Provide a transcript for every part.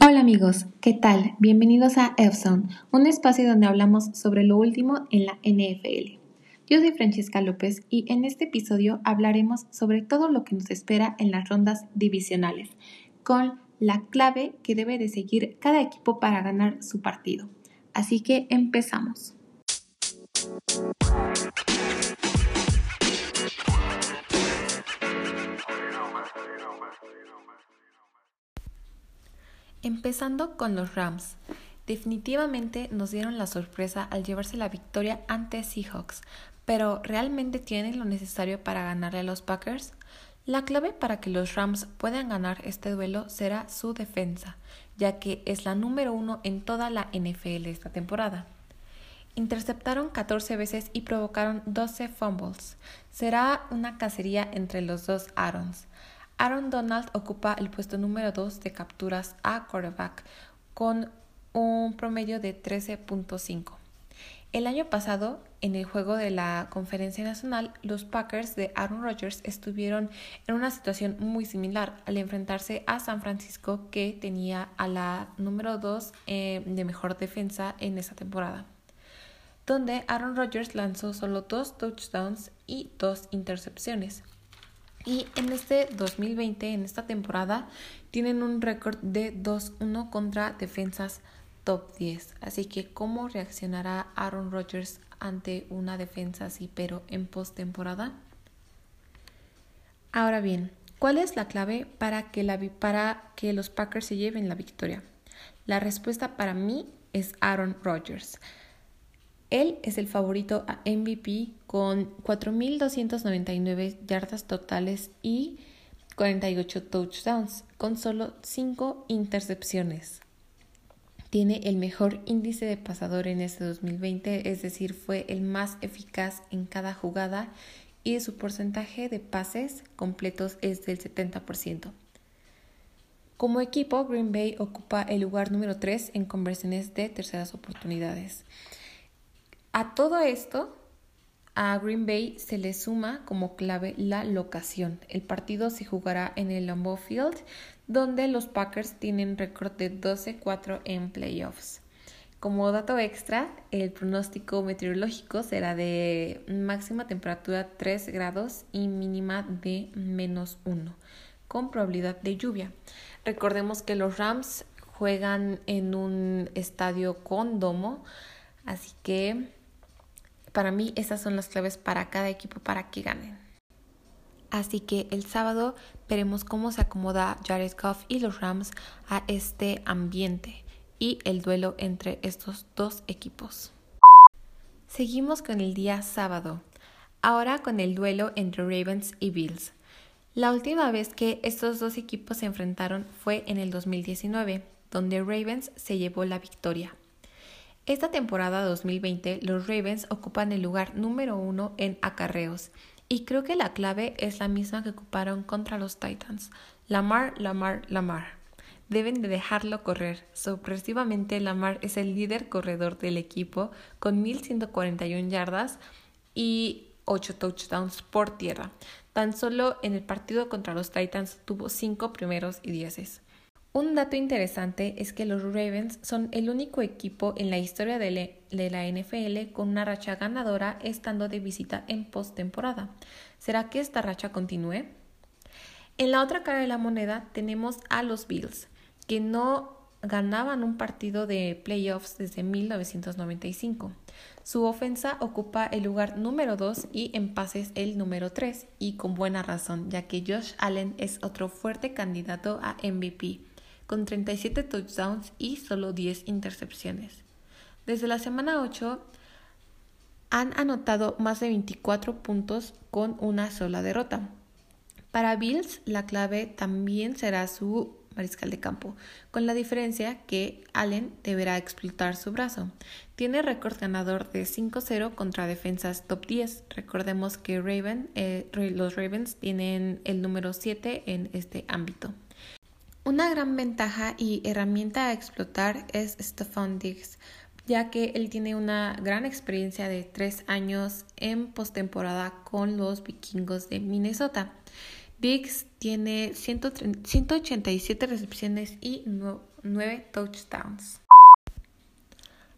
Hola amigos, ¿qué tal? Bienvenidos a F-Zone, un espacio donde hablamos sobre lo último en la NFL. Yo soy Francesca López y en este episodio hablaremos sobre todo lo que nos espera en las rondas divisionales, con la clave que debe de seguir cada equipo para ganar su partido. Así que empezamos. Empezando con los Rams. Definitivamente nos dieron la sorpresa al llevarse la victoria ante Seahawks, pero ¿realmente tienen lo necesario para ganarle a los Packers? La clave para que los Rams puedan ganar este duelo será su defensa, ya que es la número uno en toda la NFL esta temporada. Interceptaron 14 veces y provocaron 12 fumbles. Será una cacería entre los dos Aarons. Aaron Donald ocupa el puesto número 2 de capturas a quarterback con un promedio de 13.5. El año pasado, en el juego de la Conferencia Nacional, los Packers de Aaron Rodgers estuvieron en una situación muy similar al enfrentarse a San Francisco, que tenía a la número 2 eh, de mejor defensa en esa temporada, donde Aaron Rodgers lanzó solo dos touchdowns y dos intercepciones. Y en este 2020, en esta temporada, tienen un récord de 2-1 contra defensas top 10. Así que, ¿cómo reaccionará Aaron Rodgers ante una defensa así, pero en postemporada? Ahora bien, ¿cuál es la clave para que, la, para que los Packers se lleven la victoria? La respuesta para mí es Aaron Rodgers. Él es el favorito a MVP con 4.299 yardas totales y 48 touchdowns, con solo 5 intercepciones. Tiene el mejor índice de pasador en este 2020, es decir, fue el más eficaz en cada jugada y su porcentaje de pases completos es del 70%. Como equipo, Green Bay ocupa el lugar número 3 en conversiones de terceras oportunidades. A todo esto, a Green Bay se le suma como clave la locación. El partido se jugará en el Lambeau Field, donde los Packers tienen récord de 12-4 en playoffs. Como dato extra, el pronóstico meteorológico será de máxima temperatura 3 grados y mínima de menos 1, con probabilidad de lluvia. Recordemos que los Rams juegan en un estadio con domo, así que para mí esas son las claves para cada equipo para que ganen. Así que el sábado veremos cómo se acomoda Jared Goff y los Rams a este ambiente y el duelo entre estos dos equipos. Seguimos con el día sábado, ahora con el duelo entre Ravens y Bills. La última vez que estos dos equipos se enfrentaron fue en el 2019, donde Ravens se llevó la victoria. Esta temporada 2020 los Ravens ocupan el lugar número uno en acarreos y creo que la clave es la misma que ocuparon contra los Titans. Lamar, Lamar, Lamar. Deben de dejarlo correr. Sorpresivamente Lamar es el líder corredor del equipo con 1141 yardas y 8 touchdowns por tierra. Tan solo en el partido contra los Titans tuvo 5 primeros y dieces. Un dato interesante es que los Ravens son el único equipo en la historia de, la NFL con una racha ganadora estando de visita en postemporada. ¿Será que esta racha continúe? En la otra cara de la moneda tenemos a los Bills, que no ganaban un partido de playoffs desde 1995. Su ofensa ocupa el lugar número 2 y en pases el número 3, y con buena razón, ya que Josh Allen es otro fuerte candidato a MVP con 37 touchdowns y solo 10 intercepciones. Desde la semana 8 han anotado más de 24 puntos con una sola derrota. Para Bills, la clave también será su mariscal de campo, con la diferencia que Allen deberá explotar su brazo. Tiene récord ganador de 5-0 contra defensas top 10. Recordemos que eh, los Ravens tienen el número 7 en este ámbito. Una gran ventaja y herramienta a explotar es Stephon Diggs, ya que él tiene una gran experiencia de tres años en postemporada con los vikingos de Minnesota. Diggs tiene 187 recepciones y 9 touchdowns.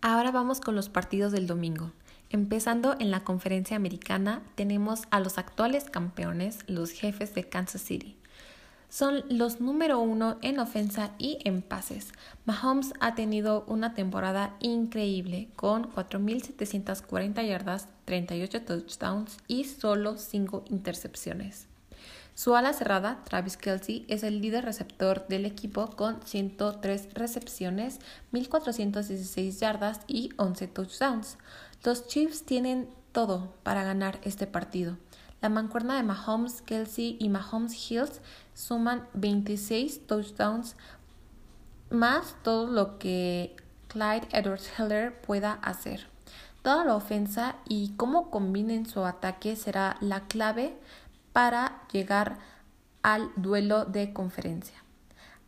Ahora vamos con los partidos del domingo. Empezando en la conferencia americana, tenemos a los actuales campeones, los jefes de Kansas City. Son los número uno en ofensa y en pases. Mahomes ha tenido una temporada increíble con 4.740 yardas, 38 touchdowns y solo 5 intercepciones. Su ala cerrada, Travis Kelsey, es el líder receptor del equipo con 103 recepciones, 1.416 yardas y 11 touchdowns. Los Chiefs tienen todo para ganar este partido. La mancuerna de Mahomes, Kelsey y Mahomes Hills suman 26 touchdowns más todo lo que Clyde Edwards Heller pueda hacer. Toda la ofensa y cómo combinen su ataque será la clave para llegar al duelo de conferencia.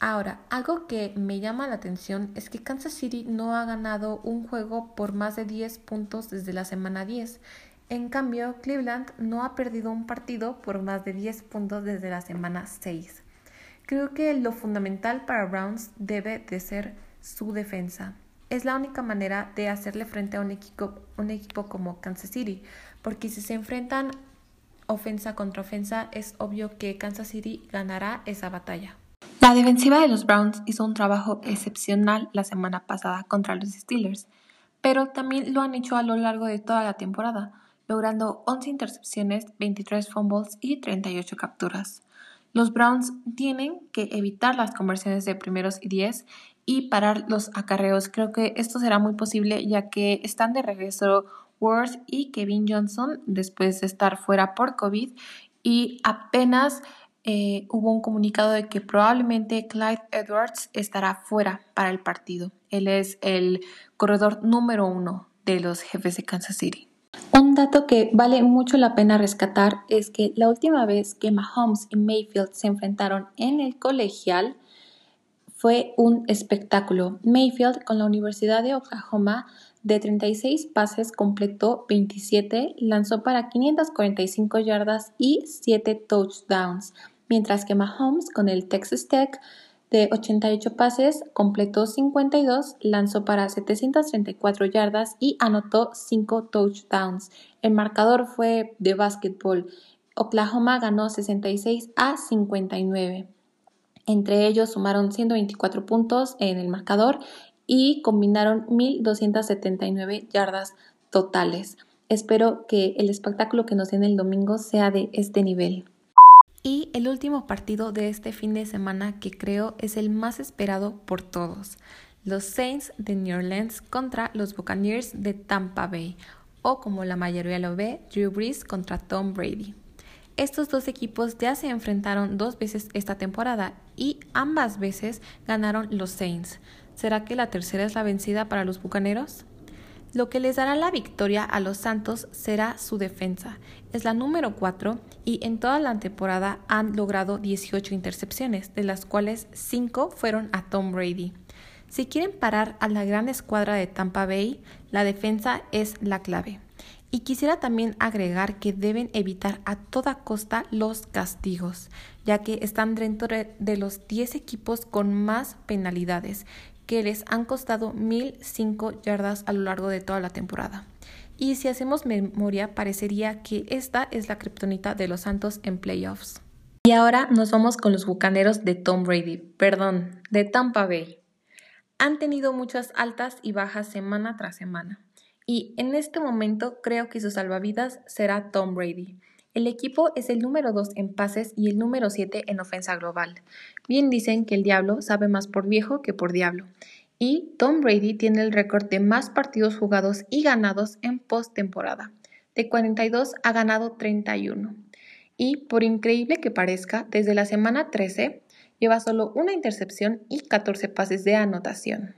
Ahora, algo que me llama la atención es que Kansas City no ha ganado un juego por más de 10 puntos desde la semana 10. En cambio, Cleveland no ha perdido un partido por más de 10 puntos desde la semana 6. Creo que lo fundamental para Browns debe de ser su defensa. Es la única manera de hacerle frente a un equipo, un equipo como Kansas City, porque si se enfrentan ofensa contra ofensa, es obvio que Kansas City ganará esa batalla. La defensiva de los Browns hizo un trabajo excepcional la semana pasada contra los Steelers, pero también lo han hecho a lo largo de toda la temporada, logrando 11 intercepciones, 23 fumbles y 38 capturas. Los Browns tienen que evitar las conversiones de primeros y 10 y parar los acarreos. Creo que esto será muy posible ya que están de regreso Worth y Kevin Johnson después de estar fuera por COVID y apenas eh, hubo un comunicado de que probablemente Clyde Edwards estará fuera para el partido. Él es el corredor número uno de los jefes de Kansas City. Un dato que vale mucho la pena rescatar es que la última vez que Mahomes y Mayfield se enfrentaron en el colegial fue un espectáculo. Mayfield con la Universidad de Oklahoma de 36 pases completó 27, lanzó para 545 yardas y 7 touchdowns, mientras que Mahomes con el Texas Tech de 88 pases completó 52, lanzó para 734 yardas y anotó 5 touchdowns. El marcador fue de básquetbol. Oklahoma ganó 66 a 59. Entre ellos sumaron 124 puntos en el marcador y combinaron 1.279 yardas totales. Espero que el espectáculo que nos den el domingo sea de este nivel. Y el último partido de este fin de semana que creo es el más esperado por todos. Los Saints de New Orleans contra los Buccaneers de Tampa Bay, o como la mayoría lo ve, Drew Brees contra Tom Brady. Estos dos equipos ya se enfrentaron dos veces esta temporada y ambas veces ganaron los Saints. ¿Será que la tercera es la vencida para los Bucaneros? Lo que les dará la victoria a los Santos será su defensa. Es la número 4 y en toda la temporada han logrado 18 intercepciones, de las cuales 5 fueron a Tom Brady. Si quieren parar a la gran escuadra de Tampa Bay, la defensa es la clave. Y quisiera también agregar que deben evitar a toda costa los castigos, ya que están dentro de los 10 equipos con más penalidades que les han costado 1005 yardas a lo largo de toda la temporada. Y si hacemos memoria, parecería que esta es la kriptonita de los Santos en playoffs. Y ahora nos vamos con los bucaneros de Tom Brady, perdón, de Tampa Bay. Han tenido muchas altas y bajas semana tras semana. Y en este momento creo que su salvavidas será Tom Brady. El equipo es el número 2 en pases y el número 7 en ofensa global. Bien dicen que el diablo sabe más por viejo que por diablo. Y Tom Brady tiene el récord de más partidos jugados y ganados en postemporada. De 42 ha ganado 31. Y por increíble que parezca, desde la semana 13 lleva solo una intercepción y 14 pases de anotación.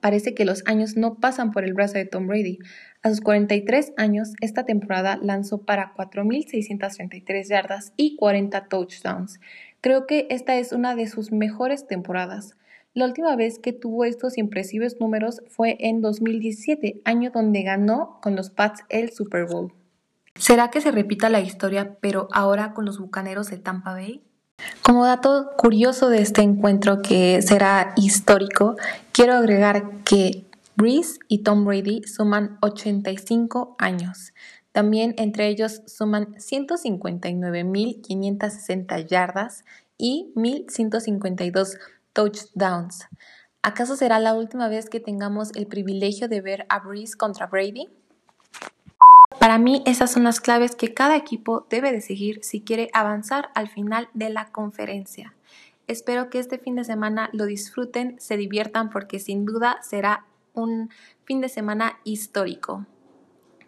Parece que los años no pasan por el brazo de Tom Brady. A sus 43 años, esta temporada lanzó para 4.633 yardas y 40 touchdowns. Creo que esta es una de sus mejores temporadas. La última vez que tuvo estos impresivos números fue en 2017, año donde ganó con los Pats el Super Bowl. ¿Será que se repita la historia, pero ahora con los Bucaneros de Tampa Bay? Como dato curioso de este encuentro que será histórico, quiero agregar que Breeze y Tom Brady suman 85 años. También entre ellos suman 159.560 yardas y 1.152 touchdowns. ¿Acaso será la última vez que tengamos el privilegio de ver a Breeze contra Brady? Para mí esas son las claves que cada equipo debe de seguir si quiere avanzar al final de la conferencia. Espero que este fin de semana lo disfruten, se diviertan porque sin duda será un fin de semana histórico.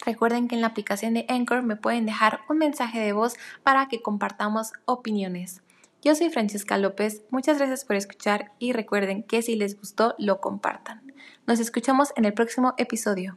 Recuerden que en la aplicación de Anchor me pueden dejar un mensaje de voz para que compartamos opiniones. Yo soy Francesca López, muchas gracias por escuchar y recuerden que si les gustó lo compartan. Nos escuchamos en el próximo episodio.